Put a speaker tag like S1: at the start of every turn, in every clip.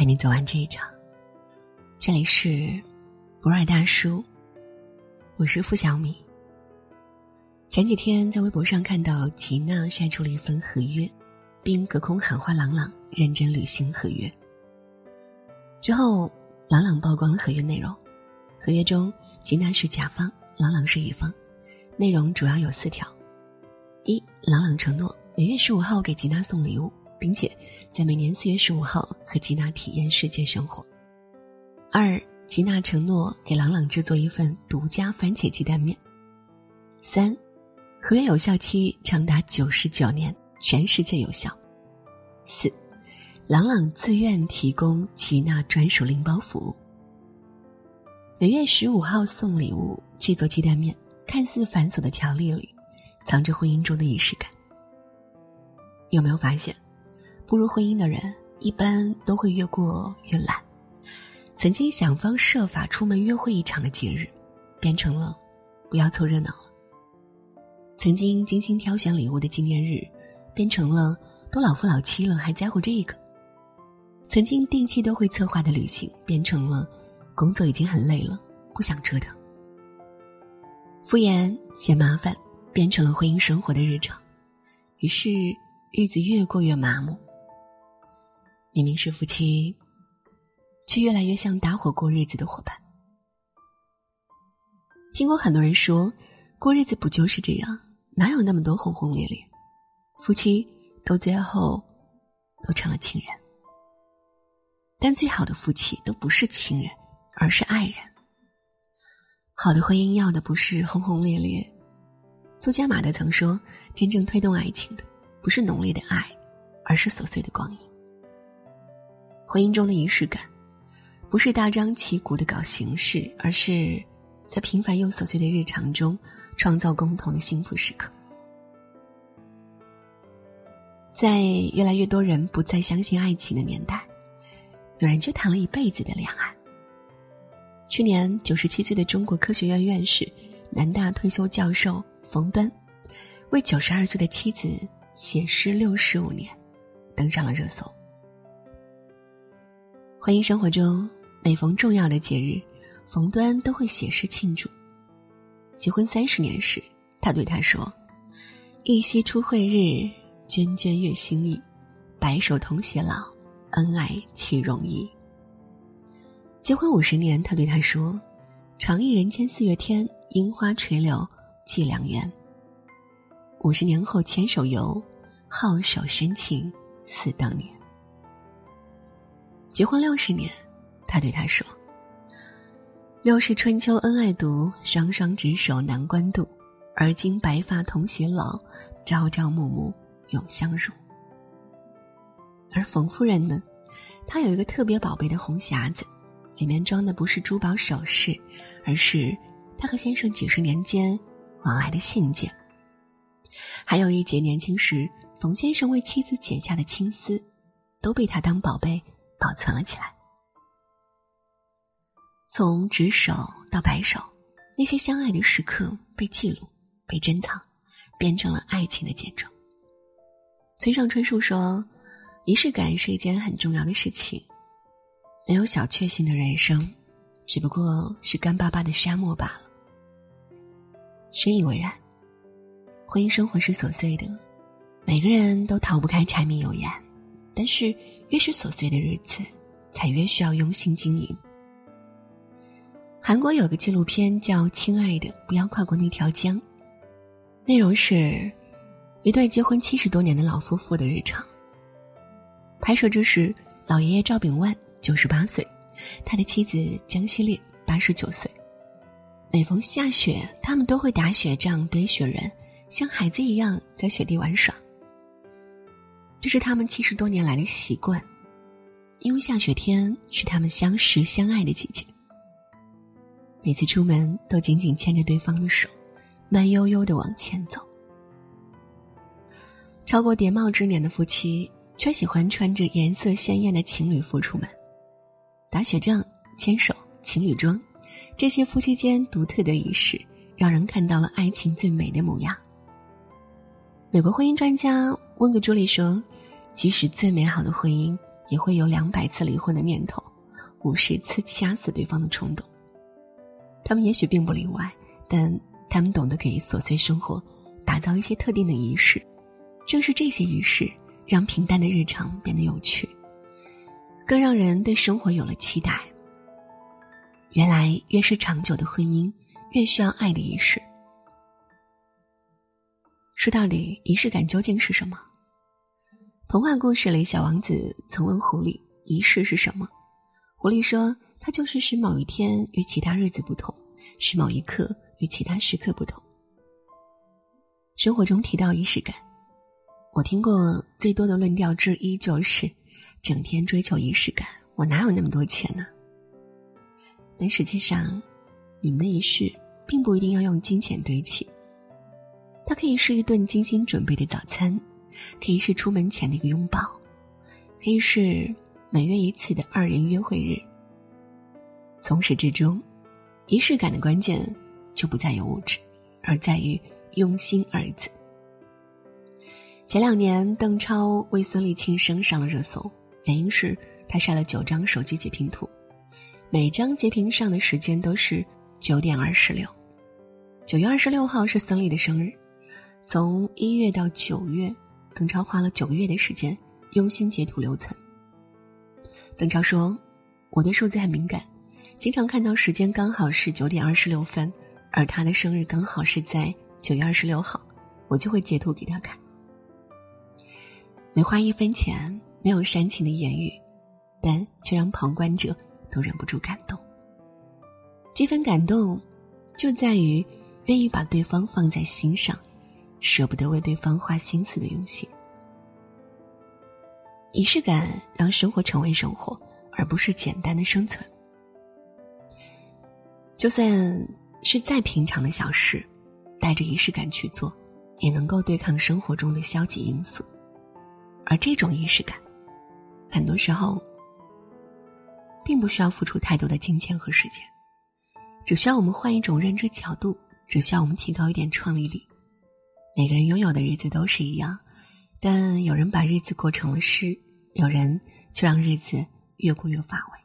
S1: 陪你走完这一场。这里是博尔大叔，我是付小米。前几天在微博上看到吉娜晒出了一份合约，并隔空喊话朗朗认真履行合约。之后，朗朗曝光了合约内容，合约中吉娜是甲方，朗朗是乙方，内容主要有四条：一，朗朗承诺每月十五号给吉娜送礼物。并且在每年四月十五号和吉娜体验世界生活。二，吉娜承诺给朗朗制作一份独家番茄鸡蛋面。三，合约有效期长达九十九年，全世界有效。四，朗朗自愿提供吉娜专属拎包服务。每月十五号送礼物，制作鸡蛋面，看似繁琐的条例里，藏着婚姻中的仪式感。有没有发现？步入婚姻的人一般都会越过越懒，曾经想方设法出门约会一场的节日，变成了不要凑热闹了；曾经精心挑选礼物的纪念日，变成了都老夫老妻了还在乎这个；曾经定期都会策划的旅行，变成了工作已经很累了不想折腾。敷衍嫌麻烦，变成了婚姻生活的日常，于是日子越过越麻木。明明是夫妻，却越来越像搭伙过日子的伙伴。听过很多人说，过日子不就是这样？哪有那么多轰轰烈烈？夫妻都最后都成了情人。但最好的夫妻都不是情人，而是爱人。好的婚姻要的不是轰轰烈烈。作家马德曾说：“真正推动爱情的，不是浓烈的爱，而是琐碎的光阴。”婚姻中的仪式感，不是大张旗鼓的搞形式，而是在平凡又琐碎的日常中创造共同的幸福时刻。在越来越多人不再相信爱情的年代，有人就谈了一辈子的恋爱。去年九十七岁的中国科学院院士、南大退休教授冯端，为九十二岁的妻子写诗六十五年，登上了热搜。婚姻生活中，每逢重要的节日，冯端都会写诗庆祝。结婚三十年时，他对他说：“一夕初会日，涓涓月心意，白首同偕老，恩爱岂容易。”结婚五十年，他对他说：“长忆人间四月天，樱花垂柳寄良缘。”五十年后牵手游，好手深情似当年。结婚六十年，他对他说：“六世春秋恩爱独，双双执手难关渡。而今白发同偕老，朝朝暮暮永相如。”而冯夫人呢，她有一个特别宝贝的红匣子，里面装的不是珠宝首饰，而是她和先生几十年间往来的信件，还有一节年轻时冯先生为妻子剪下的青丝，都被他当宝贝。保存了起来。从执手到白首，那些相爱的时刻被记录、被珍藏，变成了爱情的见证。村上春树说：“仪式感是一件很重要的事情。没有小确幸的人生，只不过是干巴巴的沙漠罢了。”深以为然。婚姻生活是琐碎的，每个人都逃不开柴米油盐，但是。越是琐碎的日子，才越需要用心经营。韩国有个纪录片叫《亲爱的，不要跨过那条江》，内容是一对结婚七十多年的老夫妇的日常。拍摄之时，老爷爷赵炳万九十八岁，他的妻子江希烈八十九岁。每逢下雪，他们都会打雪仗、堆雪人，像孩子一样在雪地玩耍。这是他们七十多年来的习惯，因为下雪天是他们相识相爱的季节。每次出门都紧紧牵着对方的手，慢悠悠的往前走。超过叠帽之年的夫妻，却喜欢穿着颜色鲜艳的情侣服出门，打雪仗、牵手、情侣装，这些夫妻间独特的仪式，让人看到了爱情最美的模样。美国婚姻专家温格朱莉说：“即使最美好的婚姻，也会有两百次离婚的念头，五十次掐死对方的冲动。他们也许并不例外，但他们懂得给琐碎生活打造一些特定的仪式。正是这些仪式，让平淡的日常变得有趣，更让人对生活有了期待。原来，越是长久的婚姻，越需要爱的仪式。说到底，仪式感究竟是什么？童话故事里，小王子曾问狐狸：“仪式是什么？”狐狸说：“它就是使某一天与其他日子不同，使某一刻与其他时刻不同。”生活中提到仪式感。我听过最多的论调之一就是，整天追求仪式感，我哪有那么多钱呢？但实际上，你们的仪式并不一定要用金钱堆砌，它可以是一顿精心准备的早餐，可以是出门前的一个拥抱，可以是每月一次的二人约会日。从始至终，仪式感的关键就不在于物质，而在于用心二字。前两年，邓超为孙俪庆生上了热搜，原因是他晒了九张手机截屏图，每张截屏上的时间都是九点二十六。九月二十六号是孙俪的生日，从一月到九月，邓超花了九个月的时间用心截图留存。邓超说：“我对数字很敏感，经常看到时间刚好是九点二十六分，而他的生日刚好是在九月二十六号，我就会截图给他看。”没花一分钱，没有煽情的言语，但却让旁观者都忍不住感动。这份感动，就在于愿意把对方放在心上，舍不得为对方花心思的用心。仪式感让生活成为生活，而不是简单的生存。就算是再平常的小事，带着仪式感去做，也能够对抗生活中的消极因素。而这种仪式感，很多时候，并不需要付出太多的金钱和时间，只需要我们换一种认知角度，只需要我们提高一点创意力。每个人拥有的日子都是一样，但有人把日子过成了诗，有人却让日子越过越乏味。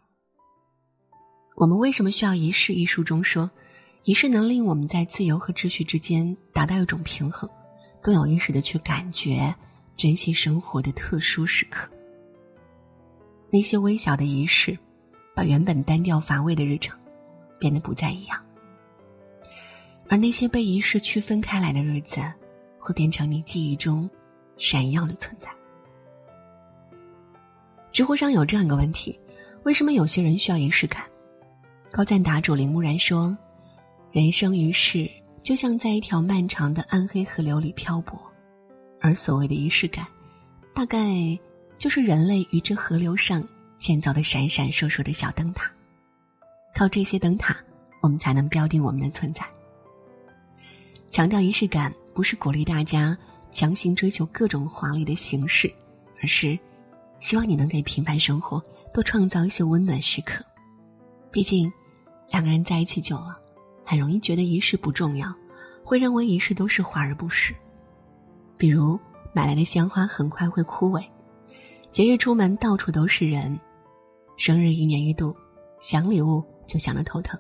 S1: 我们为什么需要仪式？一书中说，仪式能令我们在自由和秩序之间达到一种平衡，更有意识的去感觉。珍惜生活的特殊时刻，那些微小的仪式，把原本单调乏味的日程变得不再一样。而那些被仪式区分开来的日子，会变成你记忆中闪耀的存在。知乎上有这样一个问题：为什么有些人需要仪式感？高赞答主林木然说：“人生于世，就像在一条漫长的暗黑河流里漂泊。”而所谓的仪式感，大概就是人类于这河流上建造的闪闪烁烁的小灯塔。靠这些灯塔，我们才能标定我们的存在。强调仪式感，不是鼓励大家强行追求各种华丽的形式，而是希望你能给平凡生活多创造一些温暖时刻。毕竟，两个人在一起久了，很容易觉得仪式不重要，会认为仪式都是华而不实。比如买来的鲜花很快会枯萎，节日出门到处都是人，生日一年一度，想礼物就想得头疼。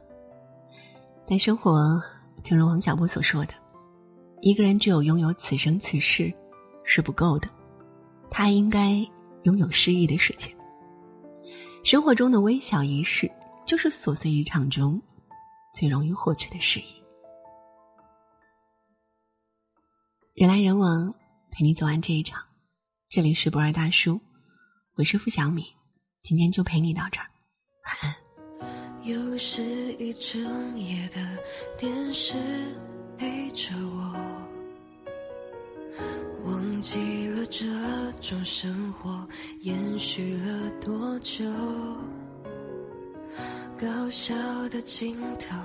S1: 但生活，正如王小波所说的，一个人只有拥有此生此世是不够的，他应该拥有诗意的世界。生活中的微小仪式，就是琐碎日常中最容易获取的诗意。人来人往，陪你走完这一场。这里是不二大叔，我是付小米，今天就陪你到这儿，晚安。
S2: 又是一整夜的电视陪着我，忘记了这种生活延续了多久，搞笑的镜头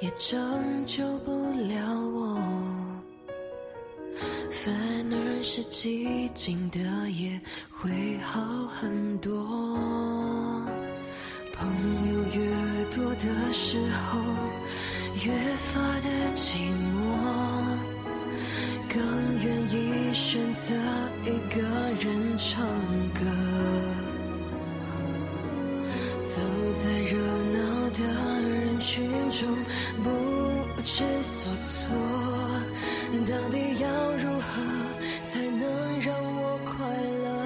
S2: 也拯救不了我。反而是寂静的夜会好很多。朋友越多的时候，越发的寂寞更愿意选择一个人唱歌走在热闹的人群中不知所措到底要如何才能让我快乐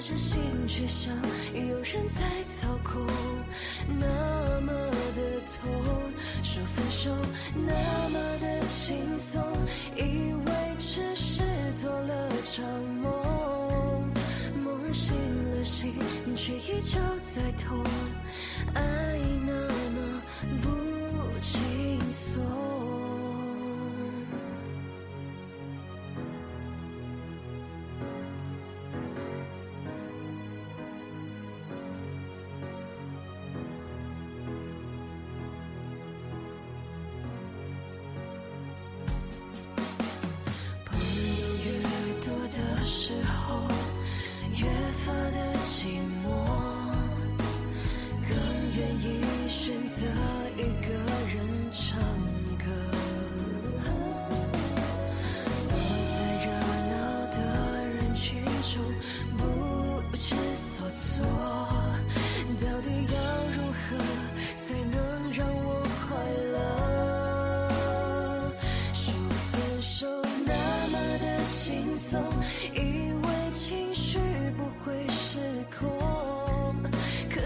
S2: 可是心却像有人在操控，那么的痛。说分手那么的轻松，以为只是做了场梦，梦醒了心却依旧在痛，爱那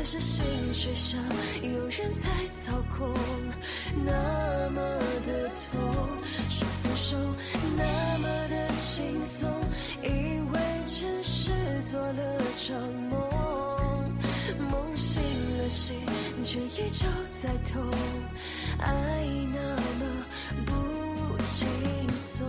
S2: 是心却像有人在操控，那么的痛。说分手那么的轻松，以为只是做了场梦，梦醒了心却依旧在痛，爱那么不轻松